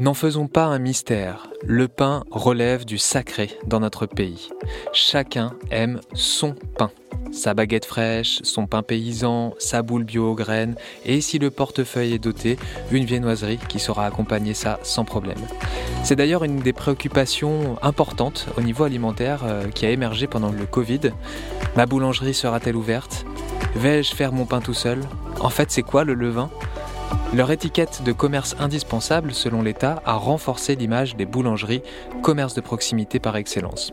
N'en faisons pas un mystère, le pain relève du sacré dans notre pays. Chacun aime son pain. Sa baguette fraîche, son pain paysan, sa boule bio aux graines, et si le portefeuille est doté, une viennoiserie qui saura accompagner ça sans problème. C'est d'ailleurs une des préoccupations importantes au niveau alimentaire euh, qui a émergé pendant le Covid. Ma boulangerie sera-t-elle ouverte? Vais-je faire mon pain tout seul? En fait, c'est quoi le levain? Leur étiquette de commerce indispensable, selon l'État, a renforcé l'image des boulangeries, commerce de proximité par excellence.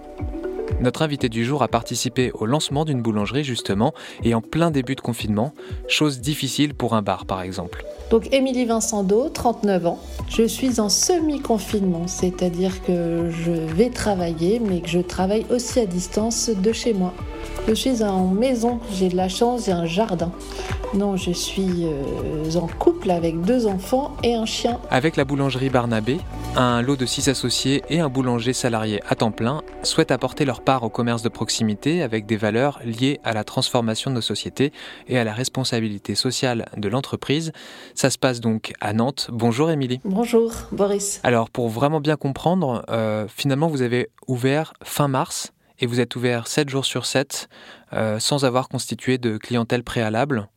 Notre invité du jour a participé au lancement d'une boulangerie justement et en plein début de confinement, chose difficile pour un bar par exemple. Donc Émilie Vincendo, 39 ans. Je suis en semi-confinement, c'est-à-dire que je vais travailler mais que je travaille aussi à distance de chez moi. Je suis en maison, j'ai de la chance, j'ai un jardin. Non, je suis euh, en couple avec deux enfants et un chien. Avec la boulangerie Barnabé, un lot de six associés et un boulanger salarié à temps plein souhaitent apporter leur part au commerce de proximité avec des valeurs liées à la transformation de nos sociétés et à la responsabilité sociale de l'entreprise. Ça se passe donc à Nantes. Bonjour Émilie. Bonjour Boris. Alors pour vraiment bien comprendre, euh, finalement vous avez ouvert fin mars et vous êtes ouvert 7 jours sur 7 euh, sans avoir constitué de clientèle préalable.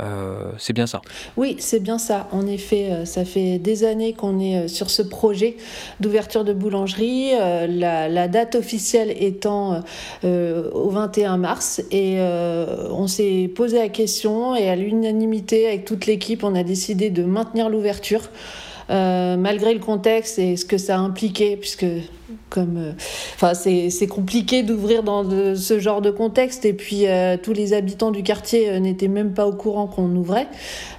Euh, c'est bien ça. Oui, c'est bien ça. En effet, euh, ça fait des années qu'on est sur ce projet d'ouverture de boulangerie. La, date officielle étant au 21 mars. Et on s'est posé la question et à l'unanimité avec toute l'équipe, on a décidé de maintenir l'ouverture. Malgré le contexte et ce que ça impliquait, puisque comme euh, c'est compliqué d'ouvrir dans ce genre de contexte. Et puis euh, tous les habitants du quartier euh, n'étaient même pas au courant qu'on ouvrait.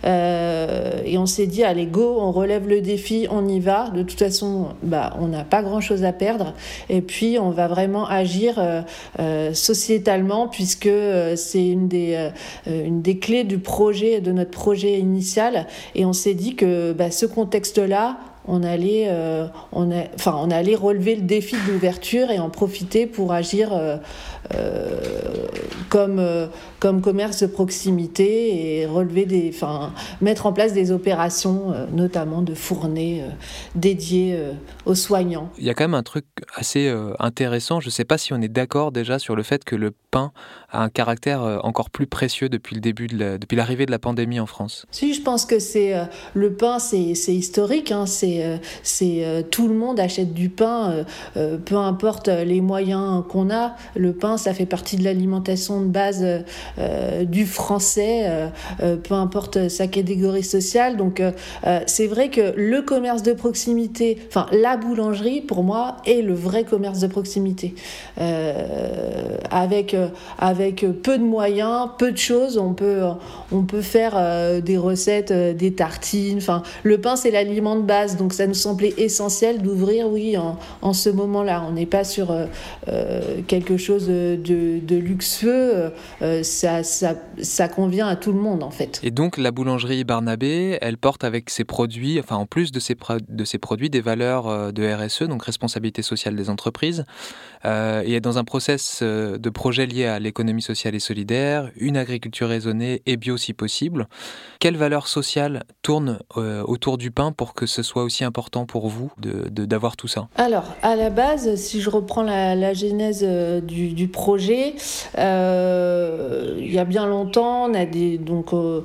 Et on s'est dit allez go on relève le défi on y va. De toute façon bah on n'a pas grand chose à perdre. Et puis on va vraiment agir sociétalement puisque c'est une des une des clés du projet de notre projet initial. Et on s'est dit que bah, ce contexte là on allait, euh, on, enfin, on allait relever le défi de l'ouverture et en profiter pour agir euh, euh, comme, comme commerce de proximité et relever des, enfin, mettre en place des opérations, notamment de fournées dédiées aux soignants. Il y a quand même un truc assez intéressant. Je ne sais pas si on est d'accord déjà sur le fait que le pain a un caractère encore plus précieux depuis le début, de depuis l'arrivée de la pandémie en France. Si, je pense que c'est le pain, c'est historique. Hein, c'est euh, c'est euh, tout le monde achète du pain, euh, peu importe les moyens qu'on a. Le pain, ça fait partie de l'alimentation de base du français, peu importe sa catégorie sociale. Donc c'est vrai que le commerce de proximité, enfin la boulangerie, pour moi, est le vrai commerce de proximité. avec, avec peu de moyens, peu de choses, on peut, on peut faire des recettes, des tartines. Enfin, le pain, c'est l'aliment de base. Donc ça nous semblait essentiel d'ouvrir, oui, en, ce moment-là. On n'est pas sur euh, euh, quelque chose de, luxueux. Euh, ça, ça, convient à tout le monde, en fait. Et donc la boulangerie Barnabé, elle porte avec ses produits, enfin en plus de ses, de ses produits, des valeurs de RSE, donc responsabilité sociale des entreprises. et est dans un process de projet lié à l'économie sociale et solidaire, une agriculture raisonnée et bio si possible. Quelles valeurs sociales tournent autour du pain pour que ce soit aussi important pour vous d'avoir de, tout ça? Alors, à la base, si je reprends la, genèse euh, du, projet, euh, il y a bien longtemps, on a des. Donc, euh,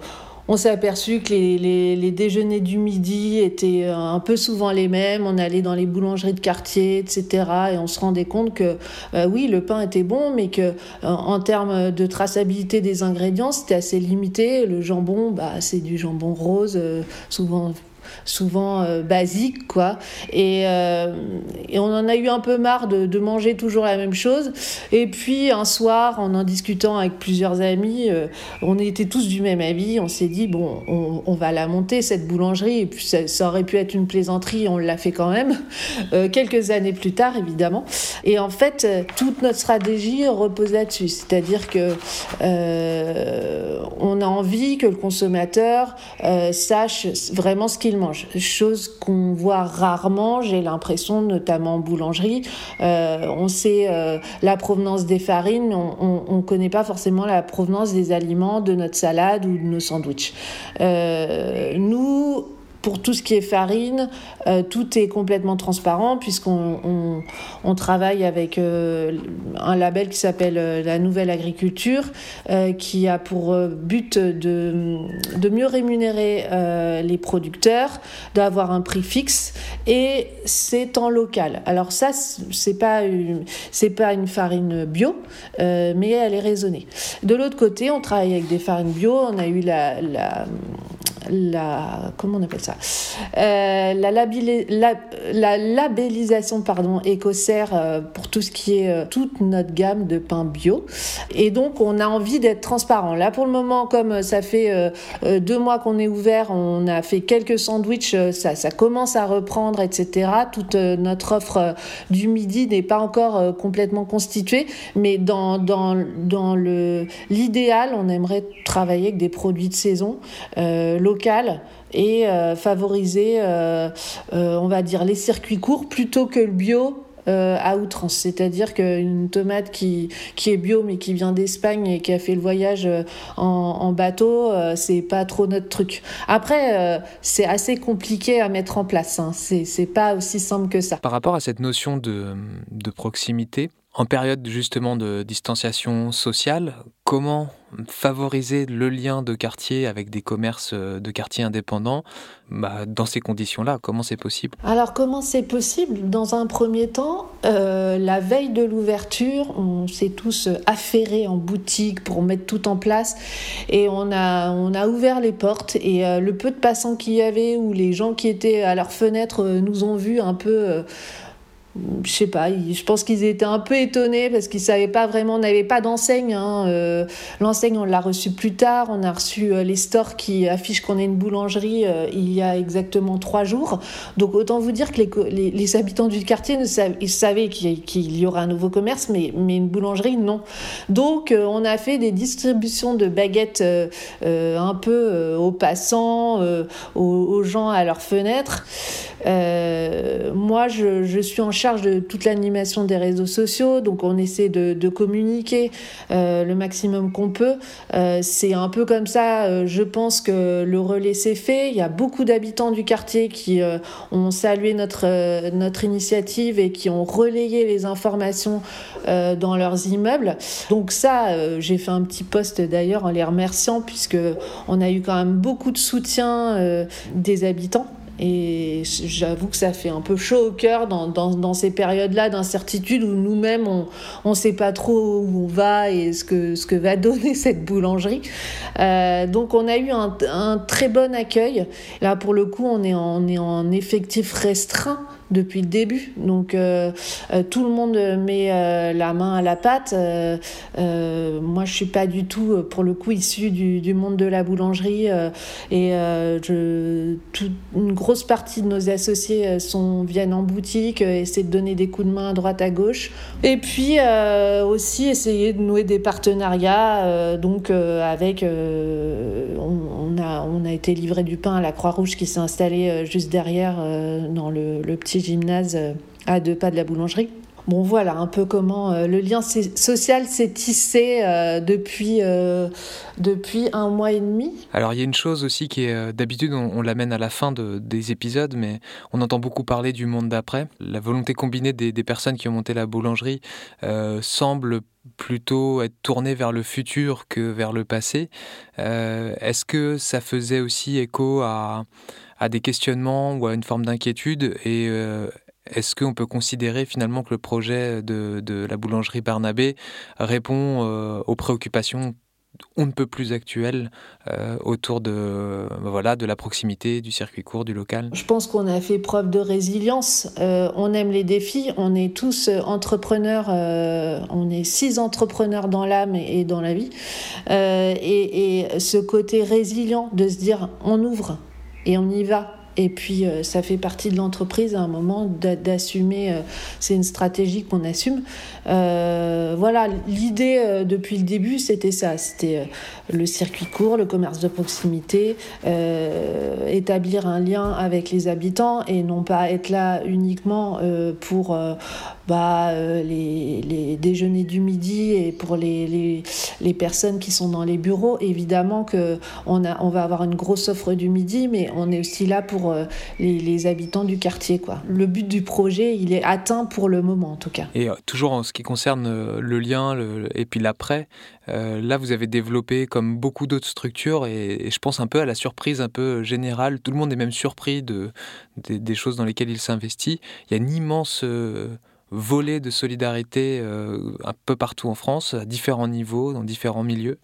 on s'est aperçu que les, les, déjeuners du midi étaient un peu souvent les mêmes. On allait dans les boulangeries de quartier, etc. Et on se rendait compte que oui, le pain était bon, mais que en termes de traçabilité des ingrédients, c'était assez limité. Le jambon, bah, c'est du jambon rose, souvent souvent euh, basique, quoi. Et, euh, et, on en a eu un peu marre de, de, manger toujours la même chose. Et puis un soir, en en discutant avec plusieurs amis, euh, on était tous du même avis. On s'est dit, bon, on, on, va la monter, cette boulangerie. Et puis ça, ça aurait pu être une plaisanterie, on l'a fait quand même, quelques années plus tard, évidemment. Et en fait, toute notre stratégie repose là-dessus. C'est-à-dire que on a envie que le consommateur sache vraiment ce qu'il chose qu'on voit rarement, j'ai l'impression, notamment en boulangerie. Euh, on sait euh, la provenance des farines, on ne connaît pas forcément la provenance des aliments, de notre salade ou de nos sandwichs. Euh, nous, pour tout ce qui est farine, tout est complètement transparent puisqu'on on, travaille avec un label qui s'appelle la Nouvelle Agriculture, qui a pour but de, de mieux rémunérer les producteurs, d'avoir un prix fixe et c'est en local. Alors ça, c'est pas c'est pas une farine bio, mais elle est raisonnée. De l'autre côté, on travaille avec des farines bio. On a eu la la comment on appelle ça euh, la, la, labellisation pardon écossaire euh, pour tout ce qui est euh, toute notre gamme de pain bio. Et donc on a envie d'être transparent. Là pour le moment comme ça fait deux mois qu'on est ouvert on a fait quelques sandwichs ça, ça commence à reprendre etc toute notre offre du midi n'est pas encore complètement constituée. Mais dans dans dans le l'idéal on aimerait travailler avec des produits de saison et euh, favoriser, euh, euh, on va dire, les circuits courts plutôt que le bio à outrance. C'est-à-dire qu'une tomate qui, qui est bio mais qui vient d'Espagne et qui a fait le voyage en, bateau, c'est pas trop notre truc. Après, c'est assez compliqué à mettre en place. Hein. C'est pas aussi simple que ça. Par rapport à cette notion de, de proximité, en période justement de distanciation sociale, comment favoriser le lien de quartier avec des commerces euh, de quartier indépendants? Bah, dans ces conditions-là Comment c'est possible? Alors comment c'est possible? Dans un premier temps, euh, la veille de l'ouverture, on s'est tous affairés en boutique pour mettre tout en place et on a, on a ouvert les portes et euh, le peu de passants qu'il y avait ou les gens qui étaient à leurs fenêtres nous ont vus un peu je sais pas, je pense qu'ils étaient un peu étonnés parce qu'ils savaient pas vraiment, on n'avait pas d'enseigne. Hein, euh, l'enseigne, on l'a reçue plus tard. On a reçu euh, les stores qui affichent qu'on est une boulangerie euh, il y a exactement trois jours. Donc autant vous dire que les, habitants du quartier ne savaient, ils savaient qu'il y aura un nouveau commerce, mais, une boulangerie, non. Donc on a fait des distributions de baguettes un peu aux passants, aux, gens à leurs fenêtres. Moi, je, suis en charge de toute l'animation des réseaux sociaux, donc on essaie de, communiquer euh, le maximum qu'on peut. Euh, c'est un peu comme ça, euh, je pense que le relais s'est fait. Il y a beaucoup d'habitants du quartier qui ont salué notre, notre initiative et qui ont relayé les informations dans leurs immeubles. Donc ça, j'ai fait un petit post d'ailleurs en les remerciant puisque on a eu quand même beaucoup de soutien des habitants. Et j'avoue que ça fait un peu chaud au cœur dans, dans, dans ces périodes-là d'incertitude où nous-mêmes, on ne sait pas trop où on va et ce que, ce que va donner cette boulangerie. Euh, donc on a eu un, un, très bon accueil. Là, pour le coup, on est en, on est en effectif restreint depuis le début. Donc euh, euh, tout le monde met euh, la main à la pâte. moi, je suis pas du tout, pour le coup, issue du, monde de la boulangerie. et je, une grosse partie de nos associés sont, viennent en boutique, essaient de donner des coups de main à droite à gauche. Et puis aussi essayer de nouer des partenariats. donc avec, on, a, on a été livré du pain à la Croix-Rouge qui s'est installée juste derrière dans le, le petit gymnase euh, à deux pas de la boulangerie. Bon voilà un peu comment euh, le lien social s'est tissé euh, depuis, depuis un mois et demi. Alors il y a une chose aussi qui est d'habitude on, l'amène à la fin de, des épisodes mais on entend beaucoup parler du monde d'après. La volonté combinée des, personnes qui ont monté la boulangerie semble plutôt être tournée vers le futur que vers le passé. Est-ce que ça faisait aussi écho à à des questionnements ou à une forme d'inquiétude et euh, est-ce qu'on peut considérer finalement que le projet de, la boulangerie Barnabé répond euh, aux préoccupations on ne peut plus actuelles euh, autour de, voilà, de la proximité, du circuit court, du local? Je pense qu'on a fait preuve de résilience. on aime les défis. On est tous entrepreneurs. on est six entrepreneurs dans l'âme et, dans la vie. Et, ce côté résilient de se dire on ouvre, et on y va. Et puis, euh, ça fait partie de l'entreprise à un moment d'assumer. Euh, c'est une stratégie qu'on assume. Euh, voilà, l'idée depuis le début, c'était ça. C'était le circuit court, le commerce de proximité, établir un lien avec les habitants et non pas être là uniquement pour bah, les, les, déjeuners du midi et pour les, les, les, personnes qui sont dans les bureaux. Évidemment qu'on on va avoir une grosse offre du midi, mais on est aussi là pour les, les habitants du quartier. Quoi. Le but du projet, il est atteint pour le moment en tout cas. Et toujours en ce qui concerne le lien et puis l'après, là vous avez développé comme beaucoup d'autres structures et, je pense un peu à la surprise un peu générale. Tout le monde est même surpris de, des, choses dans lesquelles il s'investit. Il y a une immense euh, volet de solidarité euh, un peu partout en France, à différents niveaux, dans différents milieux.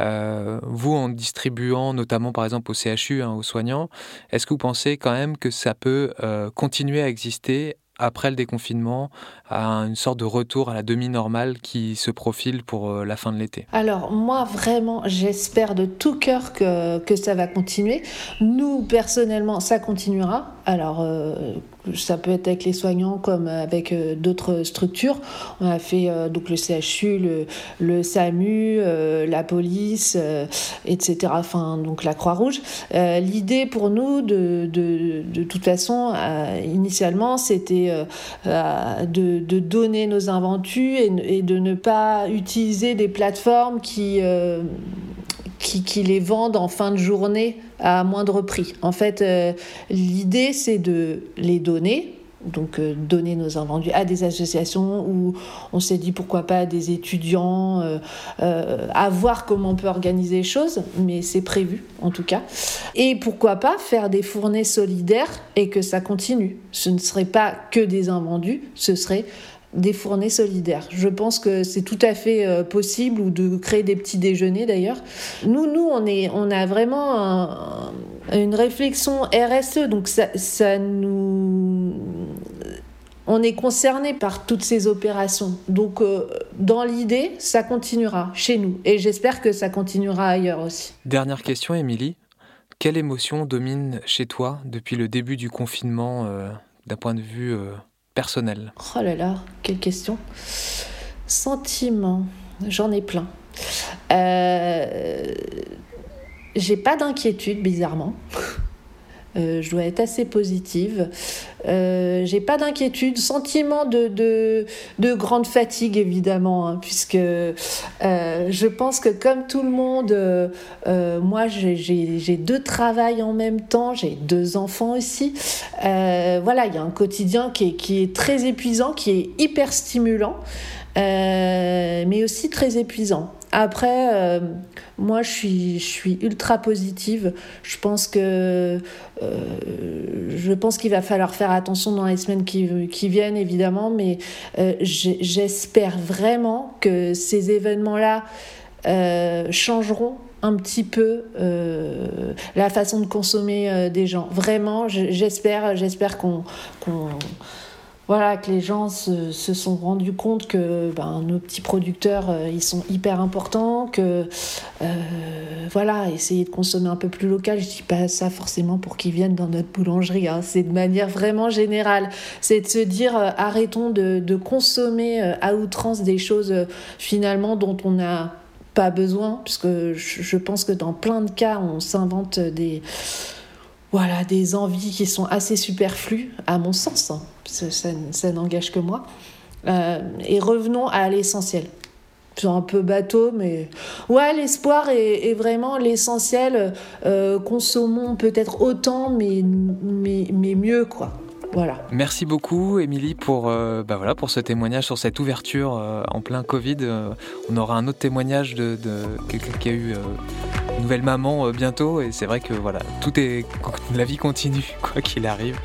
Euh, vous, en distribuant notamment par exemple au CHU, hein, aux soignants, est-ce que vous pensez quand même que ça peut continuer à exister après le déconfinement à une sorte de retour à la demi-normale qui se profile pour euh, la fin de l'été? Alors moi vraiment j'espère de tout cœur que ça va continuer. Nous personnellement ça continuera. Alors euh, ça peut être avec les soignants comme avec euh, d'autres structures. On a fait euh, donc le CHU, le, SAMU, la police, etc. Enfin, donc la Croix-Rouge. L'idée pour nous, de, de, de toute façon, initialement, c'était de, de, donner nos inventus et, de ne pas utiliser des plateformes qui, qui, les vendent en fin de journée à moindre prix. En fait, euh, l'idée, c'est de les donner, donc euh, donner nos invendus à des associations où on s'est dit pourquoi pas à des étudiants, euh, à voir comment on peut organiser les choses, mais c'est prévu en tout cas. Et pourquoi pas faire des fournées solidaires et que ça continue. Ce ne serait pas que des invendus, ce serait des fournées solidaires. Je pense que c'est tout à fait euh, possible ou de créer des petits déjeuners d'ailleurs. Nous, nous, on, est, on a vraiment une réflexion RSE, donc ça, ça nous on est concerné par toutes ces opérations. Donc, euh, dans l'idée, ça continuera chez nous. Et j'espère que ça continuera ailleurs aussi. Dernière question, Émilie. Quelle émotion domine chez toi depuis le début du confinement euh, d'un point de vue Oh là là, quelle question. Sentiment, j'en ai plein. Euh, j'ai pas d'inquiétude, bizarrement. Euh, je dois être assez positive. Euh, j'ai pas d'inquiétude, sentiment de, de, de, grande fatigue évidemment, hein, puisque euh, je pense que comme tout le monde, euh, moi j'ai deux travails en même temps, j'ai deux enfants aussi. voilà, il y a un quotidien qui est, qui est très épuisant, qui est hyper stimulant. mais aussi très épuisant. Après, euh, moi, je suis, ultra positive. Je pense que euh, je pense qu'il va falloir faire attention dans les semaines qui, qui viennent, évidemment, mais euh, j'espère vraiment que ces événements-là changeront un petit peu la façon de consommer des gens. Vraiment, j'espère, j'espère qu'on voilà, que les gens se, sont rendus compte que ben, nos petits producteurs, euh, ils sont hyper importants, que euh, voilà, essayer de consommer un peu plus local, je dis pas ça forcément pour qu'ils viennent dans notre boulangerie, hein, c'est de manière vraiment générale, c'est de se dire euh, arrêtons de, consommer à outrance des choses finalement dont on n'a pas besoin, puisque je pense que dans plein de cas, on s'invente des voilà, des envies qui sont assez superflues, à mon sens. Hein. Ça, n'engage que moi. Euh, et revenons à l'essentiel. C'est un peu bateau, mais ouais, l'espoir est, vraiment l'essentiel. Euh, consommons peut-être autant, mais, mais, mais mieux, quoi. Voilà. Merci beaucoup, Émilie, pour, euh, bah voilà, pour ce témoignage sur cette ouverture en plein Covid. on aura un autre témoignage de, de quelqu'un qui a eu nouvelle maman euh, bientôt et c'est vrai que voilà, tout est la vie continue quoi qu'il arrive.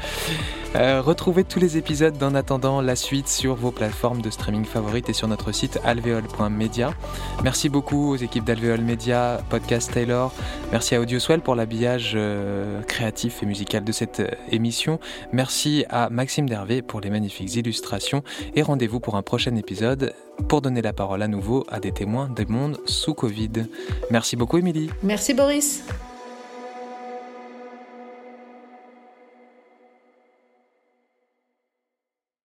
Euh, retrouvez tous les épisodes d'En attendant la suite sur vos plateformes de streaming favorites et sur notre site alveol.media. Merci beaucoup aux équipes d'Alveol Media, Podcast Taylor. Merci à Audioswell pour l'habillage euh, créatif et musical de cette émission. Merci à Maxime Dervé pour les magnifiques illustrations et rendez-vous pour un prochain épisode pour donner la parole à nouveau à des témoins des mondes sous Covid. Merci beaucoup Émilie. Merci Boris.